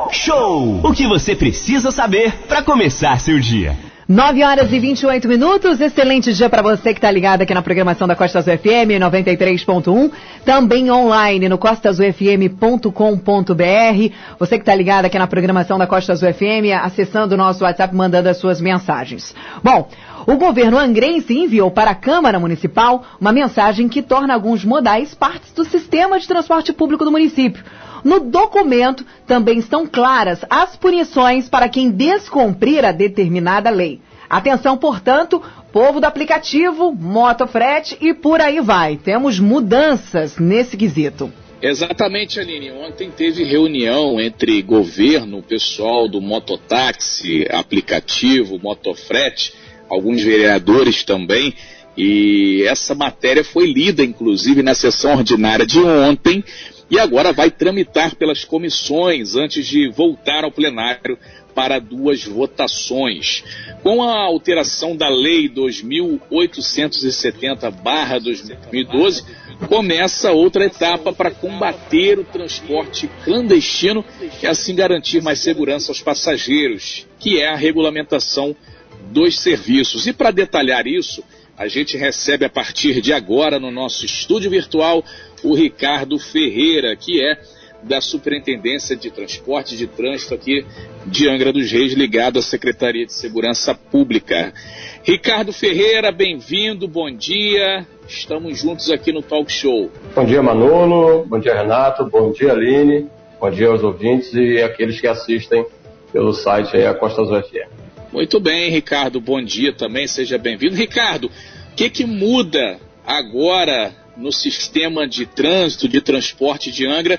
Talk Show. O que você precisa saber para começar seu dia. 9 horas e 28 minutos. Excelente dia para você que está ligado aqui na programação da Costa Azul FM 93.1. Também online no costasufm.com.br. Você que está ligado aqui na programação da Costa Azul FM, acessando o nosso WhatsApp, mandando as suas mensagens. Bom, o governo angrense enviou para a Câmara Municipal uma mensagem que torna alguns modais partes do sistema de transporte público do município. No documento também estão claras as punições para quem descumprir a determinada lei. Atenção, portanto, povo do aplicativo, motofrete e por aí vai. Temos mudanças nesse quesito. Exatamente, Aline. Ontem teve reunião entre governo, pessoal do mototáxi, aplicativo, motofrete, alguns vereadores também, e essa matéria foi lida, inclusive, na sessão ordinária de ontem, e agora vai tramitar pelas comissões antes de voltar ao plenário para duas votações. Com a alteração da Lei 2870-2012, começa outra etapa para combater o transporte clandestino e assim garantir mais segurança aos passageiros, que é a regulamentação dos serviços. E para detalhar isso, a gente recebe a partir de agora no nosso estúdio virtual o Ricardo Ferreira, que é da Superintendência de Transporte de Trânsito aqui de Angra dos Reis, ligado à Secretaria de Segurança Pública. Ricardo Ferreira, bem-vindo, bom dia. Estamos juntos aqui no Talk Show. Bom dia, Manolo. Bom dia, Renato. Bom dia, Aline. Bom dia aos ouvintes e aqueles que assistem pelo site aí, a Costa Azul FM. Muito bem, Ricardo. Bom dia também. Seja bem-vindo. Ricardo, o que, que muda agora no sistema de trânsito, de transporte de Angra,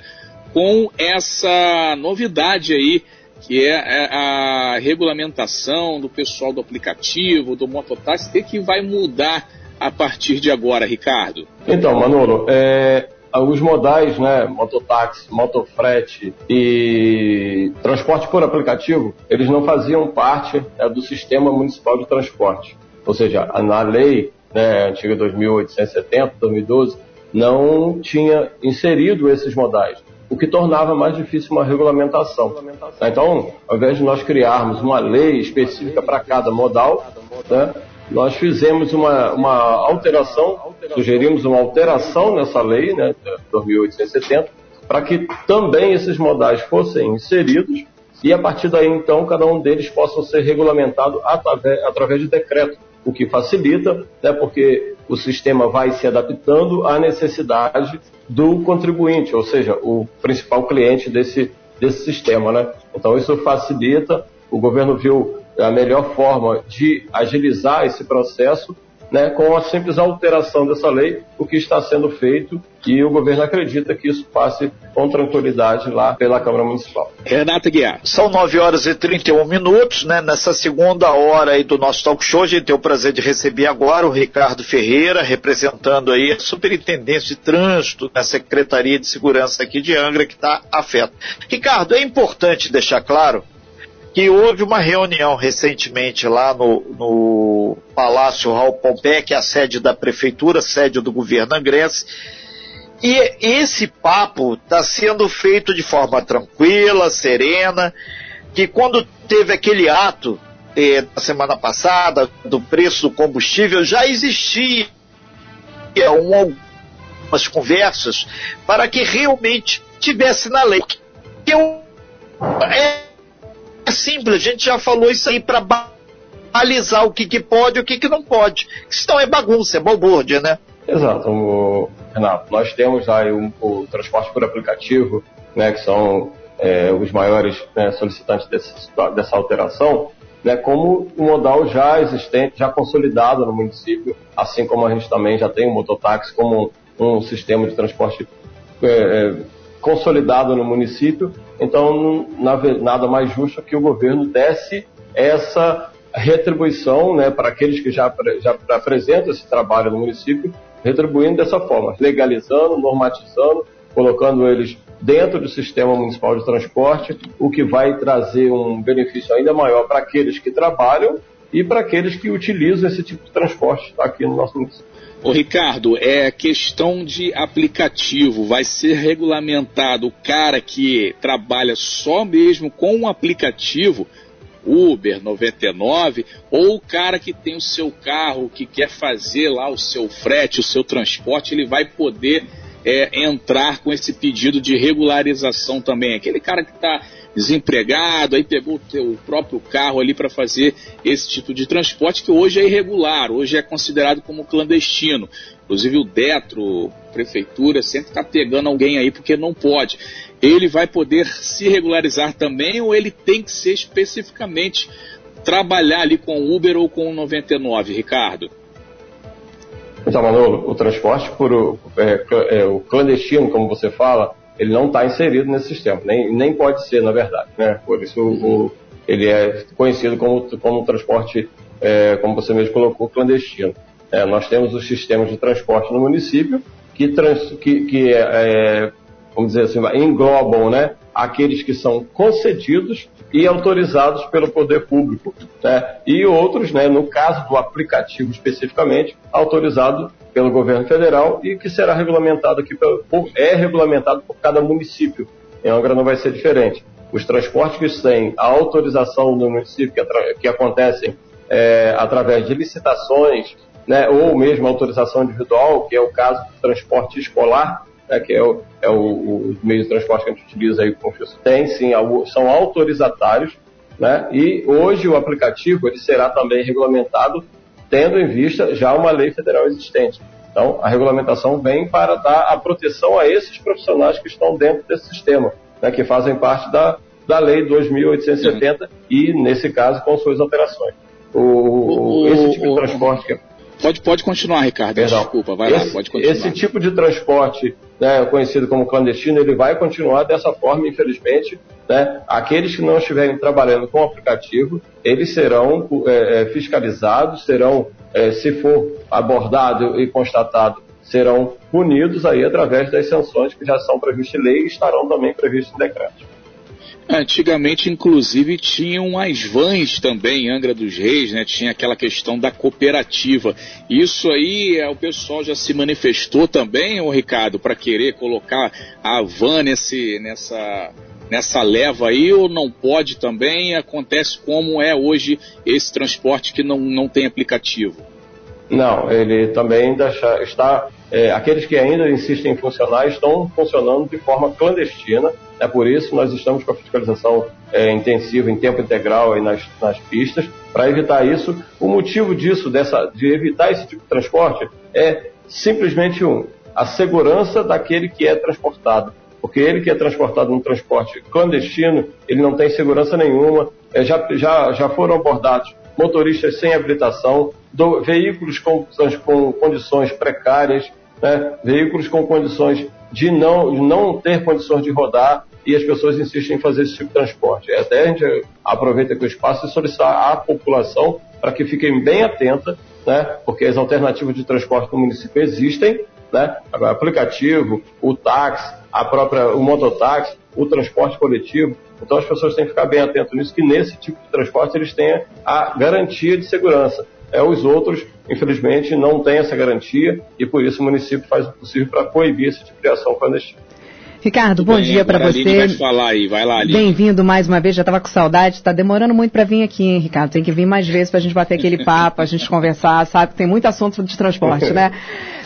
com essa novidade aí, que é, é a regulamentação do pessoal do aplicativo, do mototáxi, o que vai mudar a partir de agora, Ricardo? Então, Manolo, é, os modais, né, mototáxi, motofrete e transporte por aplicativo, eles não faziam parte né, do sistema municipal de transporte. Ou seja, na lei né, antiga 2870, 2012, não tinha inserido esses modais, o que tornava mais difícil uma regulamentação. Então, ao invés de nós criarmos uma lei específica para cada modal, né, nós fizemos uma, uma alteração, sugerimos uma alteração nessa lei, né, 2870, para que também esses modais fossem inseridos e a partir daí então cada um deles possa ser regulamentado através, através de decreto o que facilita, né, porque o sistema vai se adaptando à necessidade do contribuinte, ou seja, o principal cliente desse, desse sistema. Né? Então isso facilita, o governo viu a melhor forma de agilizar esse processo né, com a simples alteração dessa lei, o que está sendo feito e o governo acredita que isso passe com tranquilidade lá pela Câmara Municipal. Renata Guiar. São 9 horas e 31 minutos, né? Nessa segunda hora aí do nosso talk show, a gente tem o prazer de receber agora o Ricardo Ferreira, representando aí a Superintendência de Trânsito da Secretaria de Segurança aqui de Angra, que está afeta. Ricardo, é importante deixar claro que houve uma reunião recentemente lá no, no Palácio Raul Pompé, que é a sede da prefeitura, sede do governo angrense, e esse papo está sendo feito de forma tranquila, serena, que quando teve aquele ato eh, na semana passada do preço do combustível, já existia um, algumas conversas para que realmente tivesse na lei. Que eu, é, é simples, a gente já falou isso aí para balizar o que, que pode e o que, que não pode. Senão é bagunça, é balbúrdia, né? Exato, Renato. Nós temos aí o, o transporte por aplicativo, né, que são é, os maiores né, solicitantes desse, dessa alteração, né, como um modal já existente, já consolidado no município, assim como a gente também já tem o mototáxi como um, um sistema de transporte é, é consolidado no município. Então, nada mais justo que o governo desse essa retribuição né, para aqueles que já, já apresentam esse trabalho no município, retribuindo dessa forma, legalizando, normatizando, colocando eles dentro do sistema municipal de transporte, o que vai trazer um benefício ainda maior para aqueles que trabalham e para aqueles que utilizam esse tipo de transporte aqui no nosso município. Ô Ricardo, é questão de aplicativo. Vai ser regulamentado o cara que trabalha só mesmo com um aplicativo, Uber 99, ou o cara que tem o seu carro, que quer fazer lá o seu frete, o seu transporte, ele vai poder é, entrar com esse pedido de regularização também. Aquele cara que está desempregado, aí pegou o teu próprio carro ali para fazer esse tipo de transporte que hoje é irregular, hoje é considerado como clandestino. Inclusive o Detro, prefeitura, sempre está pegando alguém aí porque não pode. Ele vai poder se regularizar também ou ele tem que ser especificamente trabalhar ali com Uber ou com 99, Ricardo? Então, Manolo, o transporte por é, é, o clandestino, como você fala, ele não está inserido nesse sistema, nem, nem pode ser, na verdade. Né? Por isso o, ele é conhecido como, como transporte, é, como você mesmo colocou, clandestino. É, nós temos os sistemas de transporte no município que, trans, que, que é, é vamos dizer assim, englobam né, aqueles que são concedidos e autorizados pelo poder público, né? e outros, né, no caso do aplicativo especificamente, autorizado pelo governo federal e que será regulamentado aqui, por, é regulamentado por cada município. Em Angra não vai ser diferente. Os transportes que têm a autorização do município, que, que acontecem é, através de licitações, né, ou mesmo autorização individual, que é o caso do transporte escolar, né, que é, o, é o, o, meio de transporte que a gente utiliza aí com tem sim, são autorizatários, né, e hoje o aplicativo ele será também regulamentado tendo em vista já uma lei federal existente. Então, a regulamentação vem para dar a proteção a esses profissionais que estão dentro desse sistema, né, que fazem parte da, da Lei 2.870 uhum. e, nesse caso, com suas alterações. O, o, esse tipo de transporte que é Pode, pode continuar, Ricardo. Perdão. Desculpa, vai esse, lá, pode continuar. Esse tipo de transporte, né, conhecido como clandestino, ele vai continuar dessa forma, infelizmente. Né? Aqueles que não estiverem trabalhando com o aplicativo, eles serão é, é, fiscalizados, serão, é, se for abordado e constatado, serão punidos aí através das sanções que já são previstas em lei e estarão também previstas em decreto. Antigamente, inclusive, tinham as vans também, Angra dos Reis, né? Tinha aquela questão da cooperativa. Isso aí, é, o pessoal já se manifestou também, ô Ricardo, para querer colocar a van nesse, nessa, nessa leva aí, ou não pode também? Acontece como é hoje esse transporte que não, não tem aplicativo? Não, ele também está. É, aqueles que ainda insistem em funcionar estão funcionando de forma clandestina é por isso nós estamos com a fiscalização é, intensiva em tempo integral aí nas, nas pistas, para evitar isso. O motivo disso, dessa, de evitar esse tipo de transporte, é simplesmente um: a segurança daquele que é transportado. Porque ele que é transportado num transporte clandestino, ele não tem segurança nenhuma. É, já, já, já foram abordados motoristas sem habilitação, do, veículos com, com condições precárias, né, veículos com condições de não, de não ter condições de rodar, e as pessoas insistem em fazer esse tipo de transporte. Até a gente aproveita aqui o espaço e solicitar à população para que fiquem bem atenta, né, porque as alternativas de transporte no município existem, né, o aplicativo, o táxi, a própria, o mototáxi, o transporte coletivo. Então as pessoas têm que ficar bem atentas nisso, que nesse tipo de transporte eles tenham a garantia de segurança. É, os outros, infelizmente, não têm essa garantia e por isso o município faz o possível para coibir esse tipo de ação clandestina. Ricardo, bom dia para você. vai falar aí, vai lá, Bem-vindo mais uma vez, já estava com saudade, está demorando muito para vir aqui, hein, Ricardo? Tem que vir mais vezes para a gente bater aquele papo, a gente conversar, sabe? Tem muito assunto de transporte, né?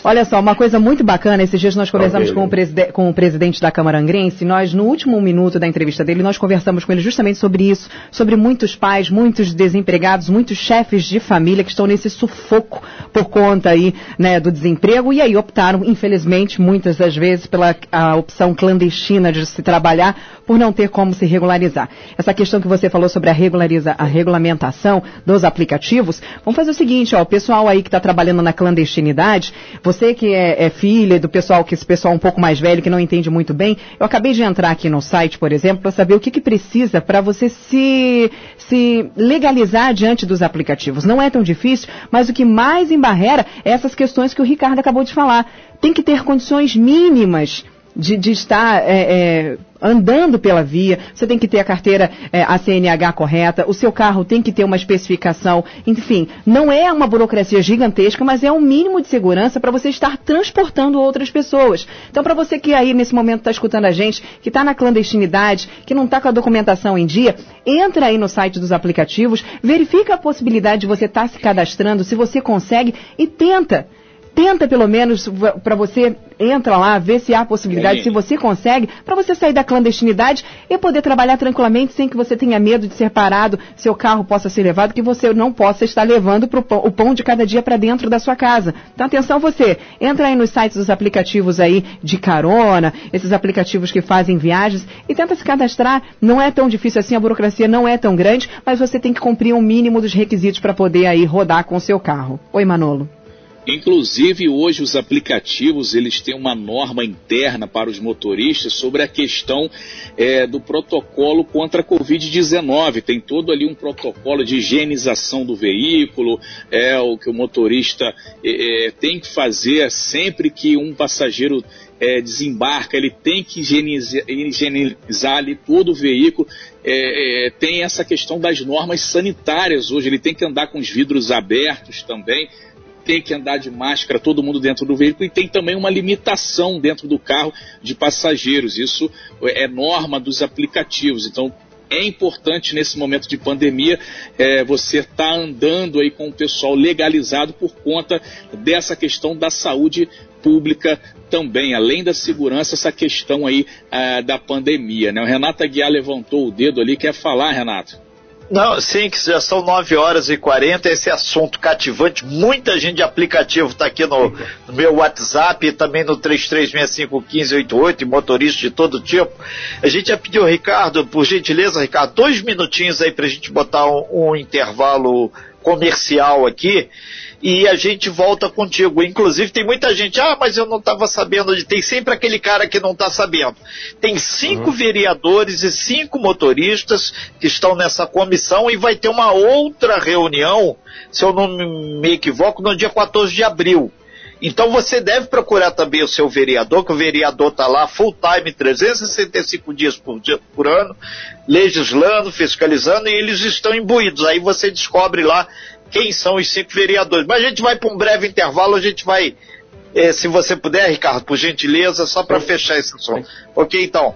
Olha só, uma coisa muito bacana, esses dias nós conversamos com, o com, o presidente da Câmara Angrense, nós, no último minuto da entrevista dele, nós conversamos com ele justamente sobre isso, sobre muitos pais, muitos desempregados, muitos chefes de família que estão nesse sufoco por conta aí, né, do desemprego, e aí optaram, infelizmente, muitas das vezes, pela a opção clandestina de se trabalhar, por não ter como se regularizar. Essa questão que você falou sobre a, regulariza, a regulamentação dos aplicativos, vamos fazer o seguinte, ó, o pessoal aí que está trabalhando na clandestinidade, você que é, é, filha do pessoal, que esse pessoal um pouco mais velho, que não entende muito bem, eu acabei de entrar aqui no site, por exemplo, para saber o que, que precisa para você se, se legalizar diante dos aplicativos. Não é tão difícil, mas o que mais embarrera é essas questões que o Ricardo acabou de falar. Tem que ter condições mínimas de, de estar é, é, andando pela via, você tem que ter a carteira, é, a CNH correta, o seu carro tem que ter uma especificação, enfim, não é uma burocracia gigantesca, mas é um mínimo de segurança para você estar transportando outras pessoas. Então, para você que aí nesse momento está escutando a gente, que está na clandestinidade, que não está com a documentação em dia, entra aí no site dos aplicativos, verifica a possibilidade de você estar tá se cadastrando, se você consegue e tenta tenta pelo menos para você entra lá, vê se há possibilidade, se você consegue, para você sair da clandestinidade e poder trabalhar tranquilamente sem que você tenha medo de ser parado, seu carro possa ser levado, que você não possa estar levando pão, o pão de cada dia para dentro da sua casa. Então atenção você, entra aí nos sites dos aplicativos aí de carona, esses aplicativos que fazem viagens e tenta se cadastrar. Não é tão difícil assim, a burocracia não é tão grande, mas você tem que cumprir um mínimo dos requisitos para poder aí rodar com o seu carro. Oi, Manolo. Inclusive, hoje os aplicativos eles têm uma norma interna para os motoristas sobre a questão é, do protocolo contra a Covid-19. Tem todo ali um protocolo de higienização do veículo, é o que o motorista é, é tem que fazer sempre que um passageiro é, desembarca, ele tem que higienizar, higienizar ali todo o veículo. É, é, tem essa questão das normas sanitárias hoje, ele tem que andar com os vidros abertos também tem que andar de máscara todo mundo dentro do veículo e tem também uma limitação dentro do carro de passageiros. Isso é norma dos aplicativos. Então, é importante nesse momento de pandemia é, você estar tá andando aí com o pessoal legalizado por conta dessa questão da saúde pública também, além da segurança, essa questão aí ah, da pandemia. Né? O Renato Aguiar levantou o dedo ali, quer falar, Renato? Não, sim, que já são 9 horas e 40, esse assunto cativante. Muita gente de aplicativo está aqui no, no, meu WhatsApp e também no 33651588, e motorista de todo tipo. A gente já pediu, Ricardo, por gentileza, Ricardo, dois minutinhos aí para a gente botar um, um intervalo comercial aqui e a gente volta contigo. Inclusive, tem muita gente, ah, mas eu não estava sabendo de. Tem sempre aquele cara que não está sabendo. Tem cinco uhum. vereadores e cinco motoristas que estão nessa comissão e vai ter uma outra reunião, se eu não me equivoco, no dia 14 de abril. Então você deve procurar também o seu vereador, que o vereador está lá full time, 365 dias por, dia, por ano, legislando, fiscalizando, e eles estão imbuídos. Aí você descobre lá quem são os cinco vereadores. Mas a gente vai para um breve intervalo, a gente vai, eh, se você puder, Ricardo, por gentileza, só para fechar esse assunto. Ok, então.